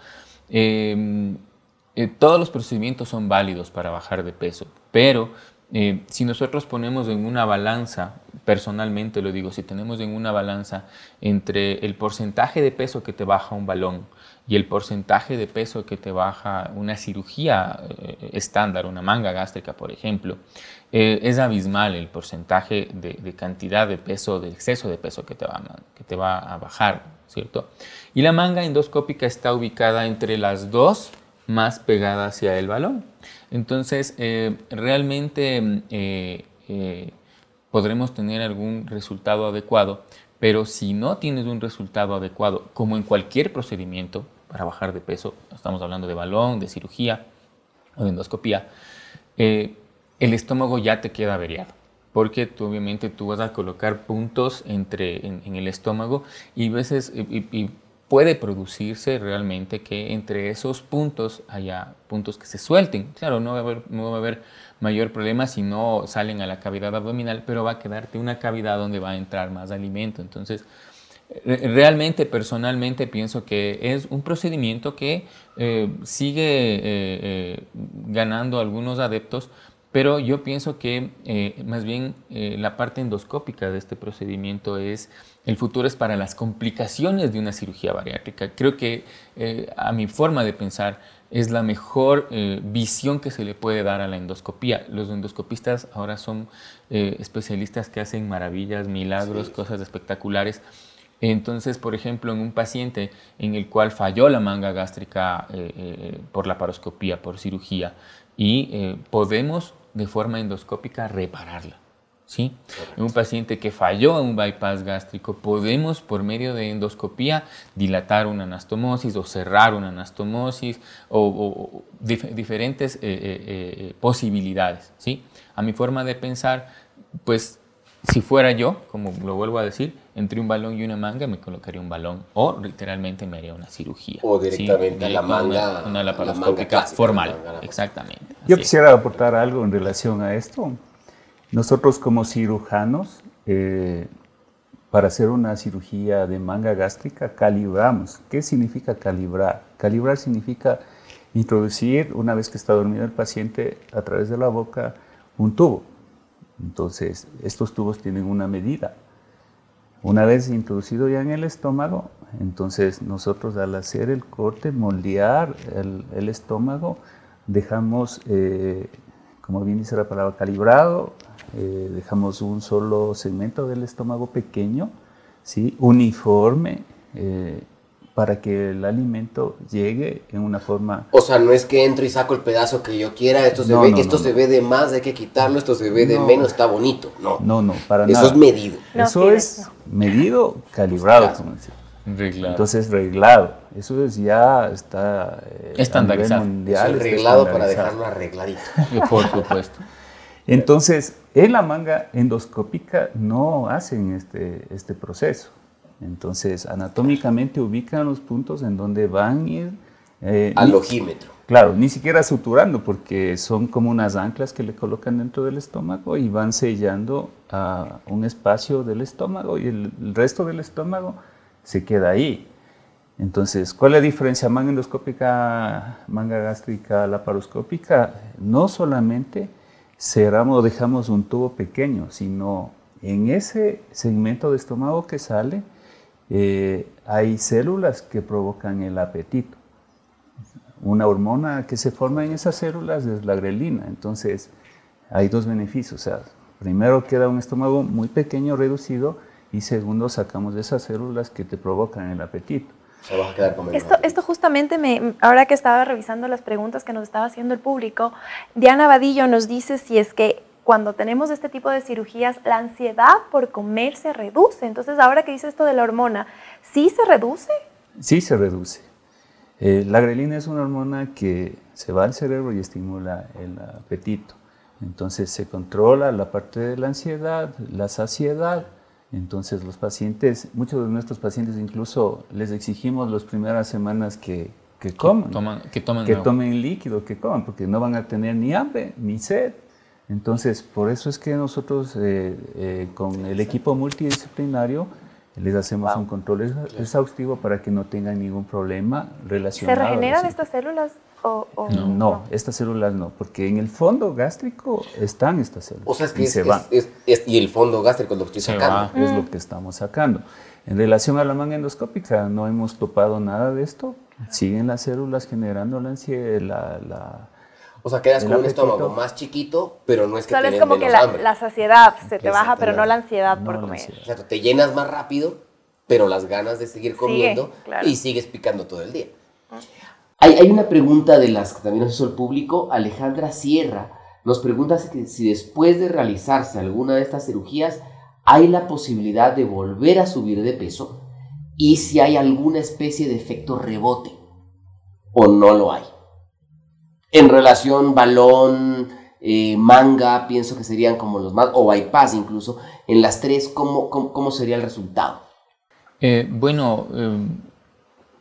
Em, eh, todos los procedimientos son válidos para bajar de peso, pero eh, si nosotros ponemos en una balanza, personalmente lo digo, si tenemos en una balanza entre el porcentaje de peso que te baja un balón y el porcentaje de peso que te baja una cirugía eh, estándar, una manga gástrica, por ejemplo, es abismal el porcentaje de, cantidad de peso, de exceso de peso que te va, que te va a bajar ¿cierto? Y la manga endoscópica está ubicada entre las dos más pegadas hacia el balón. Entonces, eh, realmente eh, eh, podremos tener algún resultado adecuado, pero si no tienes un resultado adecuado, como en cualquier procedimiento para bajar de peso, estamos hablando de balón, de cirugía o de endoscopía, el estómago ya te queda averiado porque tú, obviamente tú vas a colocar puntos entre, en, el estómago y, veces, puede producirse realmente que entre esos puntos haya puntos que se suelten. Claro, no va a haber, mayor problema si no salen a la cavidad abdominal, pero va a quedarte una cavidad donde va a entrar más alimento. Entonces, realmente, personalmente, pienso que es un procedimiento que eh, sigue eh, eh, ganando algunos adeptos pero yo pienso que más bien la parte endoscópica de este procedimiento es, el futuro es para las complicaciones de una cirugía bariátrica. Creo que eh, a mi forma de pensar es la mejor visión que se le puede dar a la endoscopía. Los endoscopistas ahora son especialistas que hacen maravillas, milagros, cosas espectaculares. Entonces, por ejemplo, en un paciente en el cual falló la manga gástrica por la paroscopía, por cirugía, y podemos de forma endoscópica repararla. ¿Sí? En un paciente que falló en un bypass gástrico, podemos por medio de endoscopía dilatar una anastomosis o cerrar una anastomosis o, diferentes eh, eh, eh, posibilidades. ¿sí? A mi forma de pensar, pues si fuera yo, como lo vuelvo a decir, entre un balón y una manga me colocaría un balón o literalmente me haría una cirugía. O directamente la manga. Una, laparoscópica formal. Exactamente. Yo quisiera aportar algo en relación a esto. Nosotros como cirujanos, eh, para hacer una cirugía de manga gástrica, calibramos. ¿Qué significa calibrar? Calibrar significa introducir, una vez que está dormido el paciente, a través de la boca, un tubo. Entonces, estos tubos tienen una medida. Una vez introducido ya en el estómago, entonces nosotros al hacer el corte, moldear el, estómago, dejamos, eh, como bien dice la palabra, calibrado, eh, dejamos un solo segmento del estómago pequeño, ¿sí? uniforme, eh, para que el alimento llegue en una forma... O sea, no es que entro y saco el pedazo que yo quiera, esto se, ve, esto se ve de más, hay que quitarlo, esto se ve de menos, está bonito. No, no, no para Eso nada. es medido. Eso es medido, calibrado, como decía. Reglado. Entonces, reglado. Eso es ya está... Eh, estandarizado. Mundial, es reglado para dejarlo arregladito. Por supuesto. [LAUGHS] Entonces, en la manga endoscópica no hacen este, este proceso. Entonces, anatómicamente ubican los puntos en donde van a ir... Eh, Al ojímetro. Claro, ni siquiera suturando, porque son como unas anclas que le colocan dentro del estómago y van sellando a un espacio del estómago y el, resto del estómago se queda ahí. Entonces, ¿cuál es la diferencia manga endoscópica, manga gástrica, laparoscópica? No solamente cerramos o dejamos un tubo pequeño, sino en ese segmento de estómago que sale, eh, hay células que provocan el apetito. Una hormona que se forma en esas células es la grelina. Entonces, hay dos beneficios. O sea, primero queda un estómago muy pequeño, reducido, y segundo sacamos de esas células que te provocan el apetito. Esto, esto justamente, me, ahora que estaba revisando las preguntas que nos estaba haciendo el público, Diana Vadillo nos dice si es que cuando tenemos este tipo de cirugías, la ansiedad por comer se reduce. Entonces, ahora que dice esto de la hormona, ¿sí se reduce? Sí se reduce. Eh, la grelina es una hormona que se va al cerebro y estimula el apetito. Entonces se controla la parte de la ansiedad, la saciedad. Entonces los pacientes, muchos de nuestros pacientes incluso les exigimos las primeras semanas que, que coman, que, tomen, que tomen líquido, que coman, porque no van a tener ni hambre ni sed. Entonces, por eso es que nosotros eh, eh, con el equipo multidisciplinario les hacemos un control exhaustivo para que no tengan ningún problema relacionado. ¿Se regeneran estas células o, no, estas células no, porque en el fondo gástrico están estas células. O sea, es que y se van. y el fondo gástrico es lo que estoy sacando. Es lo que estamos sacando. En relación a la manga endoscópica, no hemos topado nada de esto. Siguen las células generando la ansiedad, la o sea, quedas con un estómago más chiquito, pero no es que Solo es como que la, saciedad se te baja, pero no la ansiedad por comer. O sea, te llenas más rápido, pero las ganas de seguir comiendo y sigues picando todo el día. Hay, hay, una pregunta de las que también nos hizo el público. Alejandra Sierra nos pregunta si, si después de realizarse alguna de estas cirugías hay la posibilidad de volver a subir de peso y si hay alguna especie de efecto rebote o no lo hay. En relación balón, eh, manga, pienso que serían como los más, o bypass incluso, en las tres, ¿cómo, cómo, sería el resultado? Eh, bueno, eh,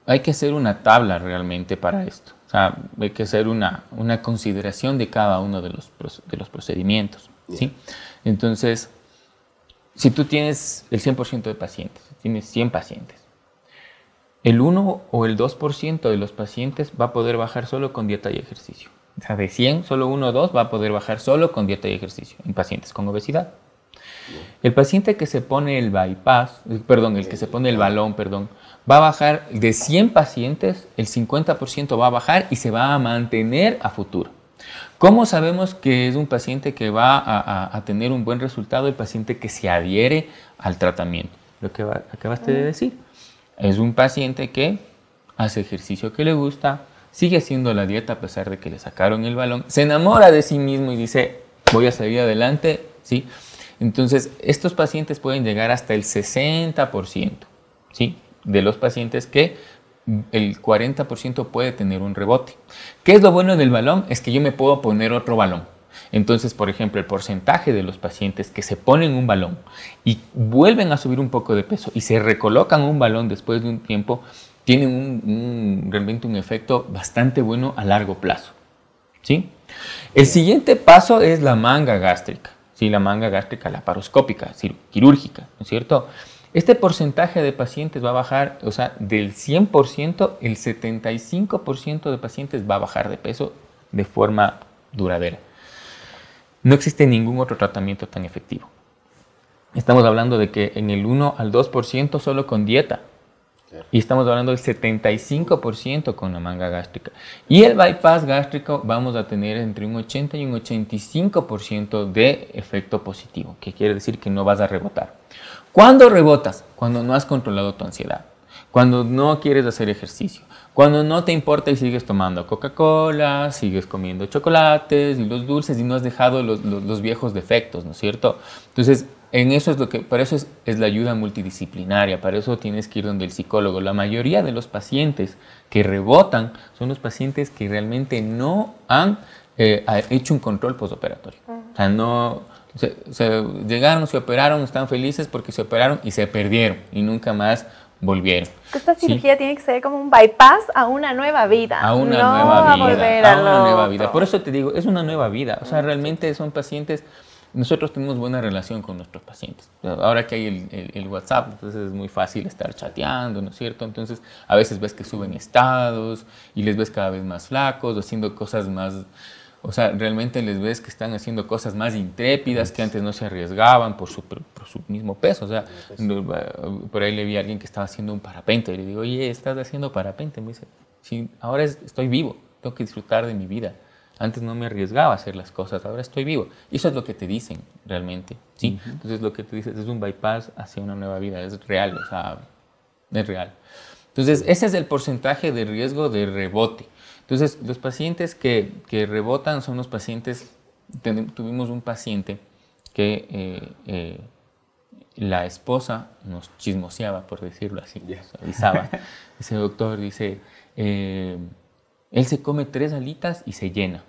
hay que hacer una tabla realmente para esto. O sea, hay que hacer una, una consideración de cada uno de los, de los procedimientos. ¿sí? Entonces, si tú tienes el 100% de pacientes, tienes 100 pacientes, el 1 o el 2% de los pacientes va a poder bajar solo con dieta y ejercicio. O sea, de 100, solo 1 o 2 va a poder bajar solo con dieta y ejercicio en pacientes con obesidad. El paciente que se pone el bypass, eh, perdón, el que se pone el balón, perdón, va a bajar de 100 pacientes, el 50% va a bajar y se va a mantener a futuro. ¿Cómo sabemos que es un paciente que va a, tener un buen resultado? El paciente que se adhiere al tratamiento. Lo que acabaste de decir. Es un paciente que hace ejercicio que le gusta, sigue haciendo la dieta a pesar de que le sacaron el balón, se enamora de sí mismo y dice, voy a salir adelante, ¿sí? Entonces, estos pacientes pueden llegar hasta el 60%, ¿sí? De los pacientes que el 40% puede tener un rebote. ¿Qué es lo bueno del balón? Es que yo me puedo poner otro balón. Entonces, por ejemplo, el porcentaje de los pacientes que se ponen un balón y vuelven a subir un poco de peso y se recolocan un balón después de un tiempo, tienen un, realmente un efecto bastante bueno a largo plazo. ¿sí? El siguiente paso es la manga gástrica, ¿sí? la manga gástrica laparoscópica, quirúrgica, ¿no es cierto? Este porcentaje de pacientes va a bajar, o sea, del 100%, el 75% de pacientes va a bajar de peso de forma duradera. No existe ningún otro tratamiento tan efectivo. Estamos hablando de que en el 1 al 2% solo con dieta. Y estamos hablando del 75% con la manga gástrica. Y el bypass gástrico vamos a tener entre un 80 y un 85% de efecto positivo, que quiere decir que no vas a rebotar. ¿Cuándo rebotas? Cuando no has controlado tu ansiedad, cuando no quieres hacer ejercicio, cuando no te importa y sigues tomando Coca-Cola, sigues comiendo chocolates y los dulces y no has dejado los, los viejos defectos, ¿no es cierto? Entonces, en eso es lo que, para eso es, la ayuda multidisciplinaria, para eso tienes que ir donde el psicólogo. La mayoría de los pacientes que rebotan son los pacientes que realmente no han eh, hecho un control postoperatorio. O sea, no, se, llegaron, se operaron, están felices porque se operaron y se perdieron y nunca más volvieron. Esta cirugía tiene que ser como un bypass a una nueva vida. A una nueva vida. A, una nueva vida. Por eso te digo, es una nueva vida. O sea, realmente son pacientes nosotros tenemos buena relación con nuestros pacientes. Ahora que hay el, WhatsApp, entonces es muy fácil estar chateando, ¿no es cierto? Entonces a veces ves que suben estados y les ves cada vez más flacos, haciendo cosas más, o sea, realmente les ves que están haciendo cosas más intrépidas que antes no se arriesgaban por su, su mismo peso. O sea, por ahí le vi a alguien que estaba haciendo un parapente y le digo, oye, estás haciendo parapente. Me dice, sí, ahora estoy vivo, tengo que disfrutar de mi vida. Antes no me arriesgaba a hacer las cosas, ahora estoy vivo. Y eso es lo que te dicen realmente, ¿sí? Entonces lo que tú dices es un bypass hacia una nueva vida, es real, o sea, es real. Entonces ese es el porcentaje de riesgo de rebote. Entonces los pacientes que, que rebotan son los pacientes, tuvimos un paciente que eh, eh, la esposa nos chismoseaba, por decirlo así, avisaba. [LAUGHS] Ese doctor dice, eh, él se come tres alitas y se llena.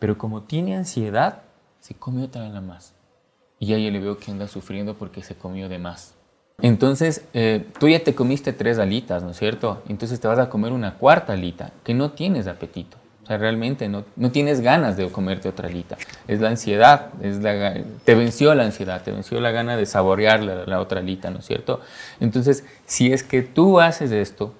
Pero como tiene ansiedad, se come otra la más. Y ahí le veo que anda sufriendo porque se comió de más. Entonces, eh, tú ya te comiste tres alitas, ¿no es cierto? Entonces te vas a comer una cuarta alita, que no tienes apetito. O sea, realmente no, no tienes ganas de comerte otra alita. Es la ansiedad, es la, te venció la ansiedad, te venció la gana de saborear la, otra alita, ¿no es cierto? Entonces, si es que tú haces esto,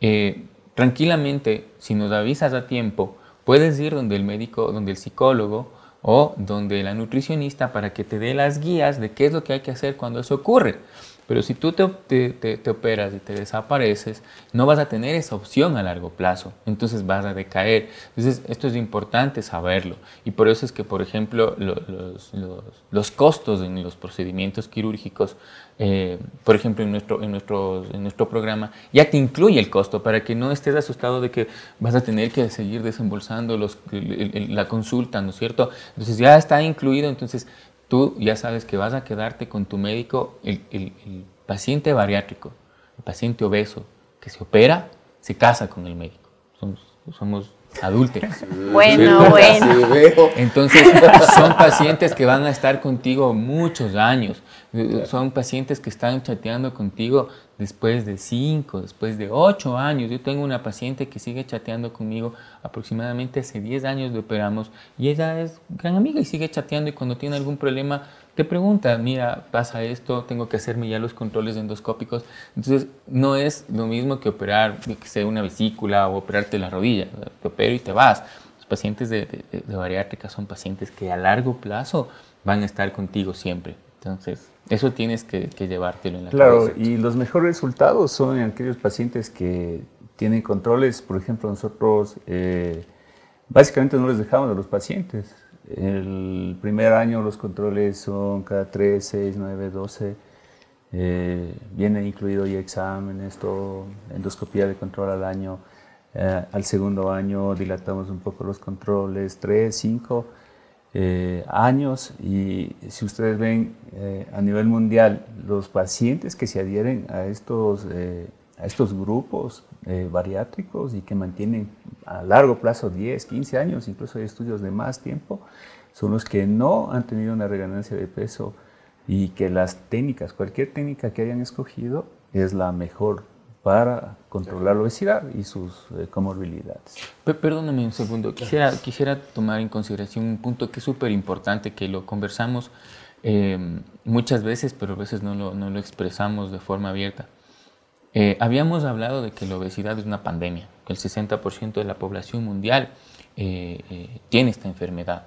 eh, tranquilamente, si nos avisas a tiempo, puedes ir donde el médico, donde el psicólogo o donde la nutricionista para que te dé las guías de qué es lo que hay que hacer cuando eso ocurre. Pero si tú te, te, operas y te desapareces, no vas a tener esa opción a largo plazo. Entonces vas a decaer. Entonces esto es importante saberlo. Y por eso es que, por ejemplo, los, los, los costos en los procedimientos quirúrgicos, eh, por ejemplo, en nuestro, en, nuestro, en nuestro programa, ya te incluye el costo para que no estés asustado de que vas a tener que seguir desembolsando los, la consulta, ¿no es cierto? Entonces ya está incluido. Entonces tú ya sabes que vas a quedarte con tu médico, el, paciente bariátrico, el paciente obeso que se opera, se casa con el médico. Somos, somos adúlteros. [LAUGHS] Bueno, bueno. [LAUGHS] Entonces, son pacientes que van a estar contigo muchos años. Son pacientes que están chateando contigo después de 5, después de 8 años. Yo tengo una paciente que sigue chateando conmigo aproximadamente hace 10 años de operamos y ella es gran amiga y sigue chateando y cuando tiene algún problema te pregunta, mira, pasa esto, tengo que hacerme ya los controles endoscópicos. Entonces, no es lo mismo que operar, que sea una vesícula o operarte la rodilla. Te opero y te vas. Los pacientes de, de bariátrica son pacientes que a largo plazo van a estar contigo siempre. Entonces, eso tienes que, llevártelo en la claro, Claro, y los mejores resultados son en aquellos pacientes que tienen controles. Por ejemplo, nosotros eh, básicamente no les dejamos a los pacientes. El primer año los controles son cada 3, 6, 9, 12. viene incluido ya exámenes, todo, endoscopía de control al año. Eh, al segundo año dilatamos un poco los controles, 3, 5 eh, años y si ustedes ven eh, a nivel mundial los pacientes que se adhieren a estos, eh, a estos grupos bariátricos y que mantienen a largo plazo 10, 15 años, incluso hay estudios de más tiempo, son los que no han tenido una reganancia de peso y que las técnicas, cualquier técnica que hayan escogido es la mejor para controlar la obesidad y sus eh, comorbilidades. Perdóname un segundo, quisiera, quisiera tomar en consideración un punto que es súper importante, que lo conversamos eh, muchas veces, pero a veces no lo, no lo expresamos de forma abierta. Eh, habíamos hablado de que la obesidad es una pandemia, que el 60% de la población mundial eh, tiene esta enfermedad.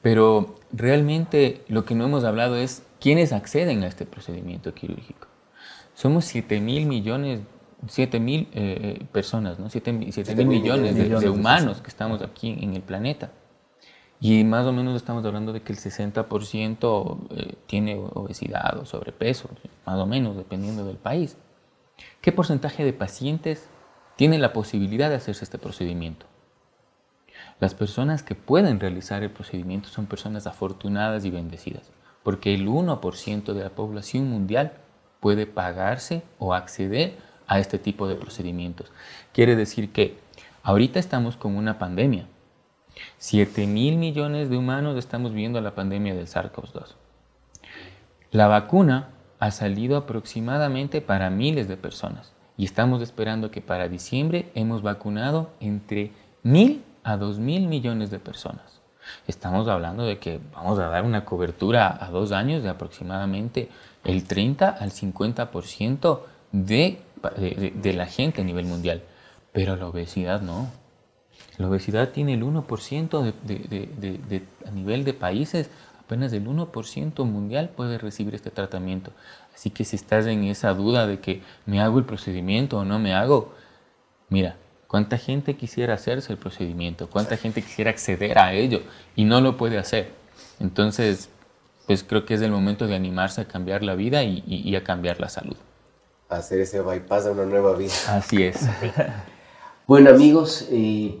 Pero realmente lo que no hemos hablado es quiénes acceden a este procedimiento quirúrgico. Somos 7 mil millones, 7 mil personas, ¿no? 7, mil millones, de, humanos que estamos aquí en el planeta. Y más o menos estamos hablando de que el 60% eh, tiene obesidad o sobrepeso, más o menos, dependiendo del país. ¿Qué porcentaje de pacientes tienen la posibilidad de hacerse este procedimiento? Las personas que pueden realizar el procedimiento son personas afortunadas y bendecidas, porque el 1% de la población mundial puede pagarse o acceder a este tipo de procedimientos. Quiere decir que ahorita estamos con una pandemia, 7 mil millones de humanos estamos viendo la pandemia del SARS-CoV-2. La vacuna ha salido aproximadamente para miles de personas y estamos esperando que para diciembre hemos vacunado entre mil a dos mil millones de personas. Estamos hablando de que vamos a dar una cobertura a dos años de aproximadamente el 30 al 50% de, de, la gente a nivel mundial, pero la obesidad no. La obesidad tiene el 1% de, a nivel de países, apenas el 1% mundial puede recibir este tratamiento. Así que si estás en esa duda de que me hago el procedimiento o no me hago, mira, ¿cuánta gente quisiera hacerse el procedimiento? ¿Cuánta gente quisiera acceder a ello y no lo puede hacer? Entonces, pues creo que es el momento de animarse a cambiar la vida y, a cambiar la salud. Hacer ese bypass a una nueva vida. Así es. [LAUGHS] bueno amigos, eh,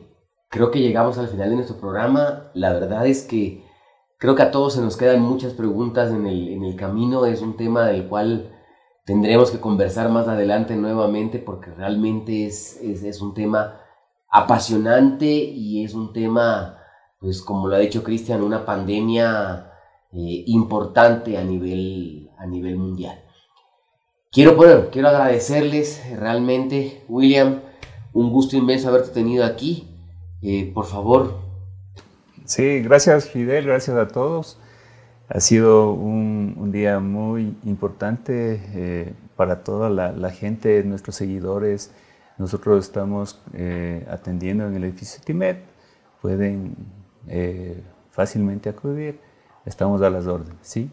Creo que llegamos al final de nuestro programa. La verdad es que creo que a todos se nos quedan muchas preguntas en el, en el camino. Es un tema del cual tendremos que conversar más adelante nuevamente porque realmente es, es, es un tema apasionante y es un tema, pues como lo ha dicho Cristian, una pandemia eh, importante a nivel, a nivel mundial. Quiero, bueno, quiero agradecerles realmente, William, un gusto inmenso haberte tenido aquí. Eh, por favor. Sí, gracias Fidel, gracias a todos. Ha sido un, día muy importante eh, para toda la, gente, nuestros seguidores. Nosotros estamos eh, atendiendo en el edificio TIMET. Pueden fácilmente acudir. Estamos a las órdenes, ¿sí?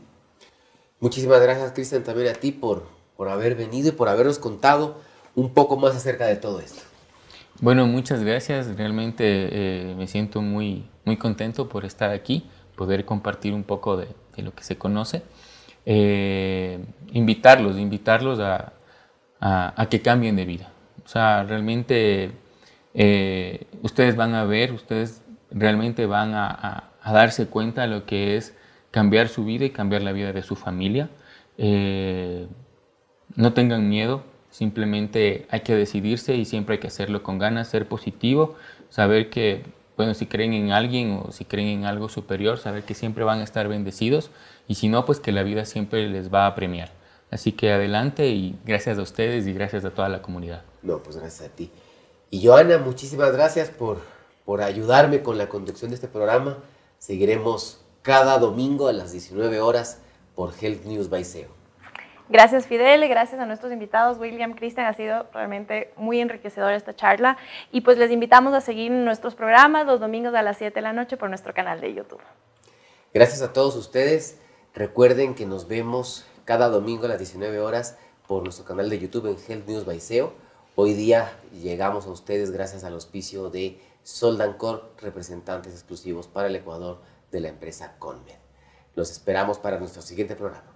Muchísimas gracias, Cristian, también a ti por, por haber venido y por habernos contado un poco más acerca de todo esto. Bueno, muchas gracias. Realmente eh, me siento muy, muy contento por estar aquí, poder compartir un poco de, lo que se conoce. Eh, invitarlos, invitarlos a, que cambien de vida. O sea, realmente eh, ustedes van a ver, ustedes realmente van a, darse cuenta de lo que es cambiar su vida y cambiar la vida de su familia. No tengan miedo, Simplemente hay que decidirse y siempre hay que hacerlo con ganas, ser positivo, saber que, bueno, si creen en alguien o si creen en algo superior, saber que siempre van a estar bendecidos y si no, pues que la vida siempre les va a premiar. Así que adelante y gracias a ustedes y gracias a toda la comunidad. No, pues gracias a ti. Y Joana, muchísimas gracias por, por ayudarme con la conducción de este programa. Seguiremos cada domingo a las 19 horas por Health News by SEO. Gracias Fidel, gracias a nuestros invitados, William, Cristian, ha sido realmente muy enriquecedora esta charla y pues les invitamos a seguir nuestros programas los domingos a las 7 de la noche por nuestro canal de YouTube. Gracias a todos ustedes, recuerden que nos vemos cada domingo a las 19 horas por nuestro canal de YouTube en Health News by SEO. Hoy día llegamos a ustedes gracias al auspicio de Soldancor, representantes exclusivos para el Ecuador de la empresa Conmed. Los esperamos para nuestro siguiente programa.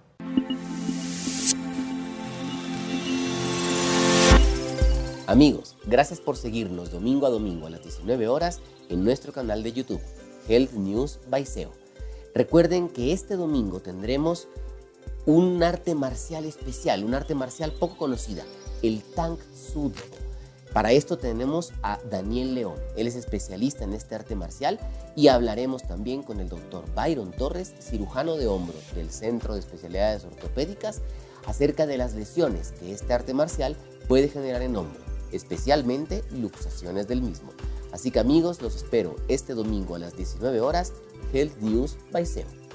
Amigos, gracias por seguirnos domingo a domingo a las 19 horas en nuestro canal de YouTube, Health News by SEO. Recuerden que este domingo tendremos un arte marcial especial, un arte marcial poco conocida, el Tank Sud. Para esto tenemos a Daniel León, él es especialista en este arte marcial y hablaremos también con el doctor Byron Torres, cirujano de hombro del Centro de Especialidades Ortopédicas, acerca de las lesiones que este arte marcial puede generar en hombro especialmente luxaciones del mismo. Así que amigos, los espero este domingo a las 19 horas, Health News by SEO.